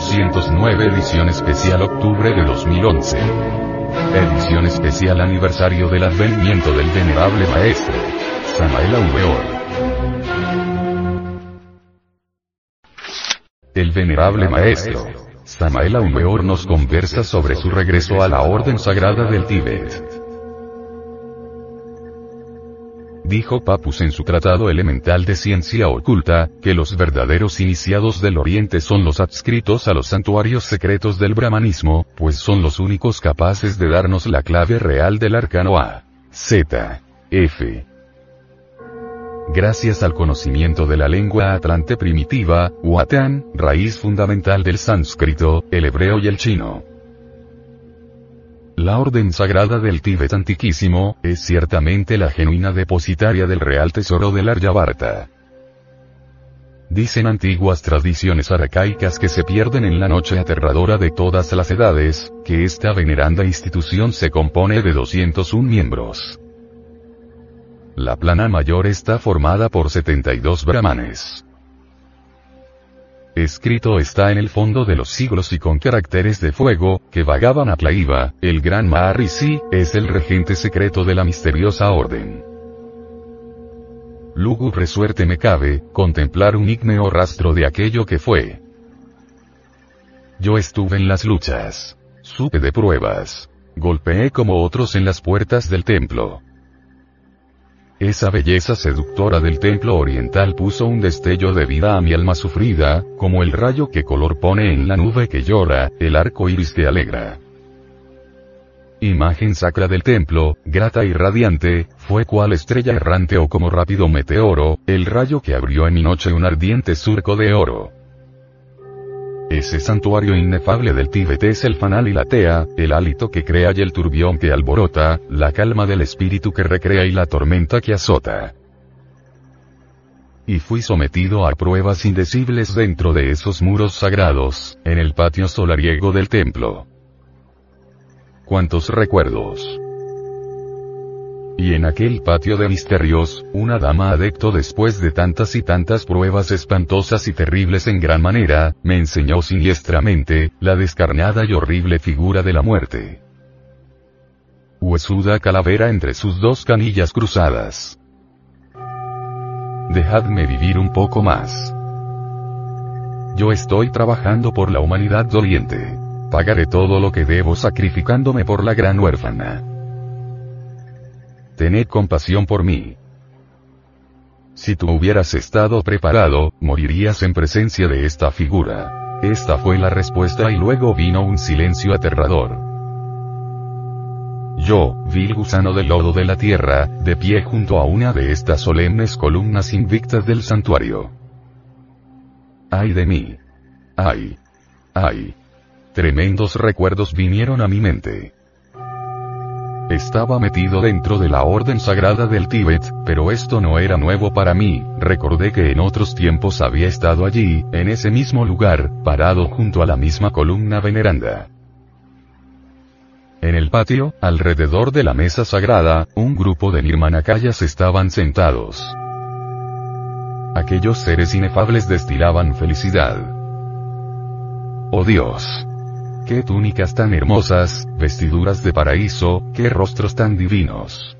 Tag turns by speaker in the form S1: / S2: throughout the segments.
S1: 209 edición especial octubre de 2011. Edición especial aniversario del advenimiento del venerable maestro. Samael Aumeor. El venerable maestro. Samael Aumeor nos conversa sobre su regreso a la Orden Sagrada del Tíbet. Dijo Papus en su tratado elemental de ciencia oculta, que los verdaderos iniciados del Oriente son los adscritos a los santuarios secretos del brahmanismo, pues son los únicos capaces de darnos la clave real del arcano A. Z. F. Gracias al conocimiento de la lengua atlante primitiva, Watan, raíz fundamental del sánscrito, el hebreo y el chino. La Orden Sagrada del Tíbet Antiquísimo, es ciertamente la genuina depositaria del real tesoro del Aryabharta. Dicen antiguas tradiciones arcaicas que se pierden en la noche aterradora de todas las edades, que esta veneranda institución se compone de 201 miembros. La plana mayor está formada por 72 brahmanes. Escrito está en el fondo de los siglos y con caracteres de fuego, que vagaban a Plaiva, el gran Maharishi, es el regente secreto de la misteriosa orden. Lúgubre suerte me cabe, contemplar un ígneo rastro de aquello que fue. Yo estuve en las luchas. Supe de pruebas. Golpeé como otros en las puertas del templo. Esa belleza seductora del templo oriental puso un destello de vida a mi alma sufrida, como el rayo que color pone en la nube que llora, el arco iris que alegra. Imagen sacra del templo, grata y radiante, fue cual estrella errante o como rápido meteoro, el rayo que abrió en mi noche un ardiente surco de oro. Ese santuario inefable del Tíbet es el fanal y la tea, el hálito que crea y el turbión que alborota, la calma del espíritu que recrea y la tormenta que azota. Y fui sometido a pruebas indecibles dentro de esos muros sagrados, en el patio solariego del templo. ¿Cuántos recuerdos? Y en aquel patio de misterios, una dama adecto después de tantas y tantas pruebas espantosas y terribles en gran manera, me enseñó siniestramente, la descarnada y horrible figura de la muerte. Huesuda calavera entre sus dos canillas cruzadas. Dejadme vivir un poco más. Yo estoy trabajando por la humanidad doliente. Pagaré todo lo que debo sacrificándome por la gran huérfana tened compasión por mí. Si tú hubieras estado preparado, morirías en presencia de esta figura. Esta fue la respuesta y luego vino un silencio aterrador. Yo, vil gusano del lodo de la tierra, de pie junto a una de estas solemnes columnas invictas del santuario. ¡Ay de mí! ¡Ay! ¡Ay! Tremendos recuerdos vinieron a mi mente. Estaba metido dentro de la orden sagrada del Tíbet, pero esto no era nuevo para mí, recordé que en otros tiempos había estado allí, en ese mismo lugar, parado junto a la misma columna veneranda. En el patio, alrededor de la mesa sagrada, un grupo de nirmanakayas estaban sentados. Aquellos seres inefables destilaban felicidad. ¡Oh Dios! Qué túnicas tan hermosas, vestiduras de paraíso, qué rostros tan divinos.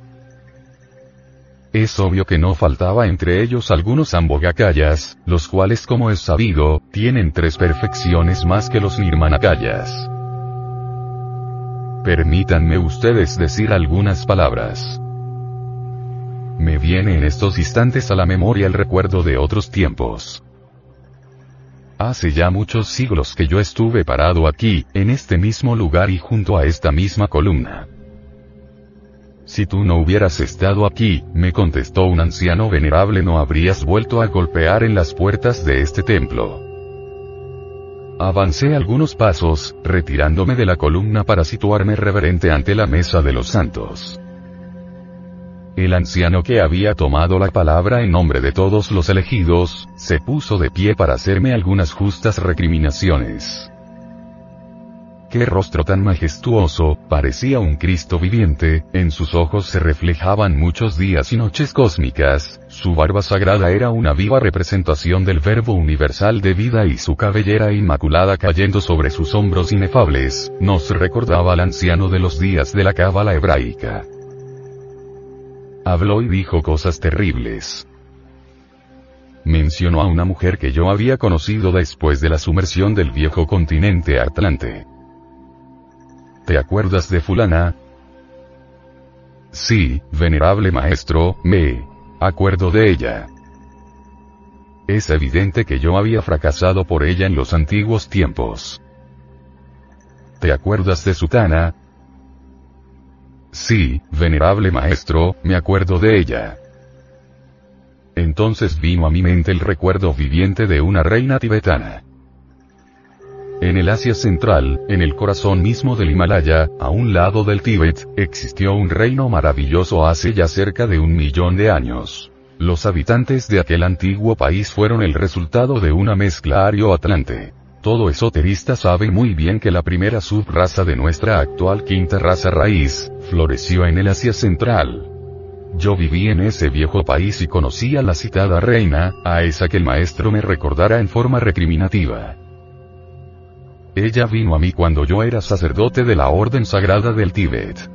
S1: Es obvio que no faltaba entre ellos algunos ambogakayas, los cuales como es sabido, tienen tres perfecciones más que los nirmanakayas. Permítanme ustedes decir algunas palabras. Me viene en estos instantes a la memoria el recuerdo de otros tiempos. Hace ya muchos siglos que yo estuve parado aquí, en este mismo lugar y junto a esta misma columna. Si tú no hubieras estado aquí, me contestó un anciano venerable, no habrías vuelto a golpear en las puertas de este templo. Avancé algunos pasos, retirándome de la columna para situarme reverente ante la mesa de los santos. El anciano que había tomado la palabra en nombre de todos los elegidos, se puso de pie para hacerme algunas justas recriminaciones. Qué rostro tan majestuoso, parecía un Cristo viviente, en sus ojos se reflejaban muchos días y noches cósmicas, su barba sagrada era una viva representación del verbo universal de vida y su cabellera inmaculada cayendo sobre sus hombros inefables, nos recordaba al anciano de los días de la cábala hebraica. Habló y dijo cosas terribles. Mencionó a una mujer que yo había conocido después de la sumersión del viejo continente Atlante. ¿Te acuerdas de fulana? Sí, venerable maestro, me acuerdo de ella. Es evidente que yo había fracasado por ella en los antiguos tiempos. ¿Te acuerdas de Sutana? Sí, venerable maestro, me acuerdo de ella. Entonces vino a mi mente el recuerdo viviente de una reina tibetana. En el Asia Central, en el corazón mismo del Himalaya, a un lado del Tíbet, existió un reino maravilloso hace ya cerca de un millón de años. Los habitantes de aquel antiguo país fueron el resultado de una mezcla ario-atlante. Todo esoterista sabe muy bien que la primera subraza de nuestra actual quinta raza raíz, floreció en el Asia Central. Yo viví en ese viejo país y conocí a la citada reina, a esa que el maestro me recordara en forma recriminativa. Ella vino a mí cuando yo era sacerdote de la Orden Sagrada del Tíbet.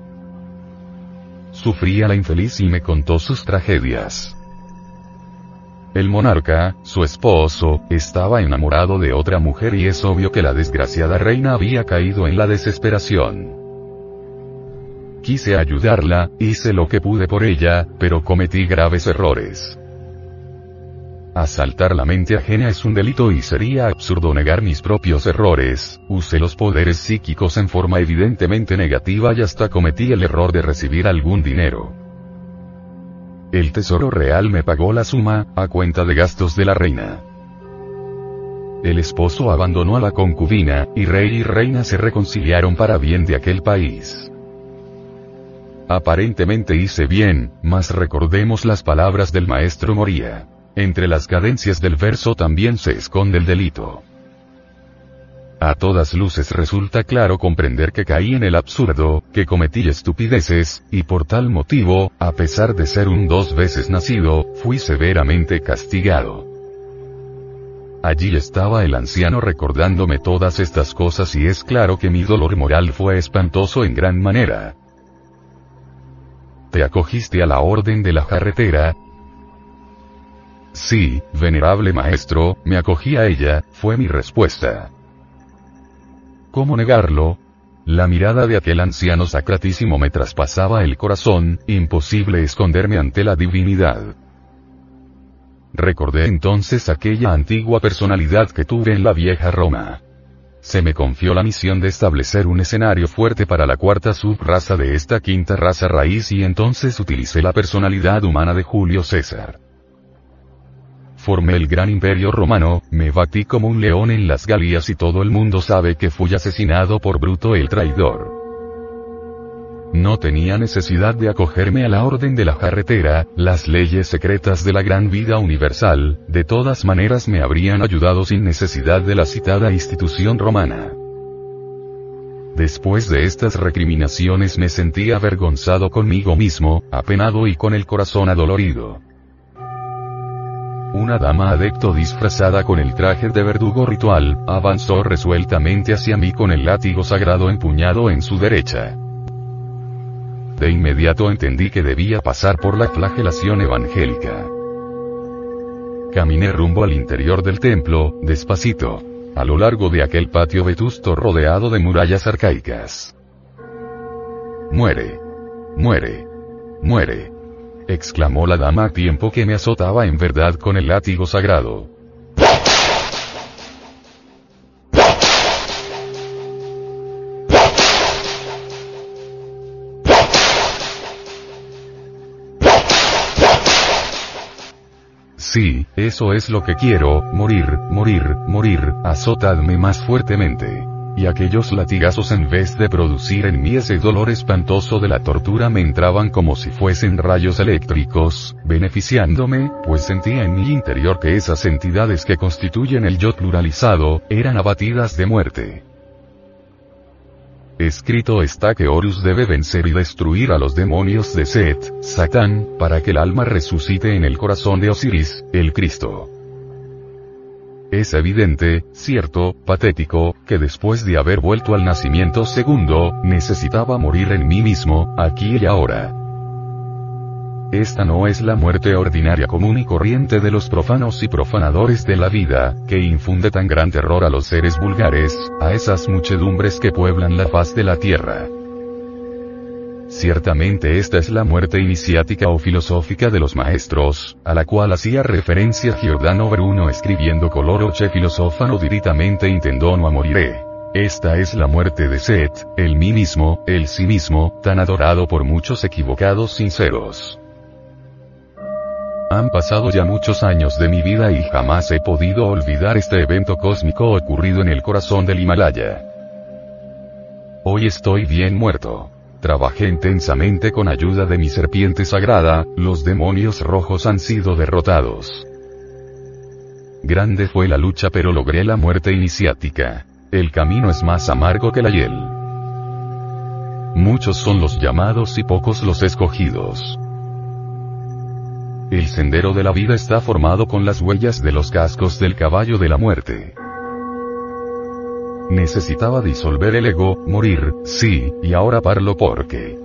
S1: Sufría la infeliz y me contó sus tragedias. El monarca, su esposo, estaba enamorado de otra mujer y es obvio que la desgraciada reina había caído en la desesperación. Quise ayudarla, hice lo que pude por ella, pero cometí graves errores. Asaltar la mente ajena es un delito y sería absurdo negar mis propios errores, usé los poderes psíquicos en forma evidentemente negativa y hasta cometí el error de recibir algún dinero. El tesoro real me pagó la suma, a cuenta de gastos de la reina. El esposo abandonó a la concubina, y rey y reina se reconciliaron para bien de aquel país. Aparentemente hice bien, mas recordemos las palabras del maestro Moría. Entre las cadencias del verso también se esconde el delito. A todas luces resulta claro comprender que caí en el absurdo, que cometí estupideces, y por tal motivo, a pesar de ser un dos veces nacido, fui severamente castigado. Allí estaba el anciano recordándome todas estas cosas y es claro que mi dolor moral fue espantoso en gran manera. Te acogiste a la orden de la jarretera, Sí, venerable maestro, me acogí a ella, fue mi respuesta. ¿Cómo negarlo? La mirada de aquel anciano sacratísimo me traspasaba el corazón, imposible esconderme ante la divinidad. Recordé entonces aquella antigua personalidad que tuve en la vieja Roma. Se me confió la misión de establecer un escenario fuerte para la cuarta subraza de esta quinta raza raíz y entonces utilicé la personalidad humana de Julio César formé el gran imperio romano, me batí como un león en las Galías y todo el mundo sabe que fui asesinado por Bruto el traidor. No tenía necesidad de acogerme a la orden de la jarretera, las leyes secretas de la gran vida universal, de todas maneras me habrían ayudado sin necesidad de la citada institución romana. Después de estas recriminaciones me sentí avergonzado conmigo mismo, apenado y con el corazón adolorido. Una dama adecto disfrazada con el traje de verdugo ritual, avanzó resueltamente hacia mí con el látigo sagrado empuñado en su derecha. De inmediato entendí que debía pasar por la flagelación evangélica. Caminé rumbo al interior del templo, despacito, a lo largo de aquel patio vetusto rodeado de murallas arcaicas. Muere. Muere. Muere exclamó la dama a tiempo que me azotaba en verdad con el látigo sagrado. Sí, eso es lo que quiero, morir, morir, morir, azotadme más fuertemente y aquellos latigazos en vez de producir en mí ese dolor espantoso de la tortura me entraban como si fuesen rayos eléctricos, beneficiándome, pues sentía en mi interior que esas entidades que constituyen el yo pluralizado, eran abatidas de muerte. Escrito está que Horus debe vencer y destruir a los demonios de Set, Satán, para que el alma resucite en el corazón de Osiris, el Cristo. Es evidente, cierto, patético, que después de haber vuelto al nacimiento segundo, necesitaba morir en mí mismo, aquí y ahora. Esta no es la muerte ordinaria común y corriente de los profanos y profanadores de la vida, que infunde tan gran terror a los seres vulgares, a esas muchedumbres que pueblan la faz de la tierra. Ciertamente esta es la muerte iniciática o filosófica de los maestros, a la cual hacía referencia Giordano Bruno escribiendo coloroche filosofano diritamente intendono a moriré. Esta es la muerte de Set, el mí mismo, el sí mismo, tan adorado por muchos equivocados sinceros. Han pasado ya muchos años de mi vida y jamás he podido olvidar este evento cósmico ocurrido en el corazón del Himalaya. Hoy estoy bien muerto. Trabajé intensamente con ayuda de mi serpiente sagrada, los demonios rojos han sido derrotados. Grande fue la lucha pero logré la muerte iniciática. El camino es más amargo que la hiel. Muchos son los llamados y pocos los escogidos. El sendero de la vida está formado con las huellas de los cascos del caballo de la muerte. Necesitaba disolver el ego, morir, sí, y ahora parlo porque.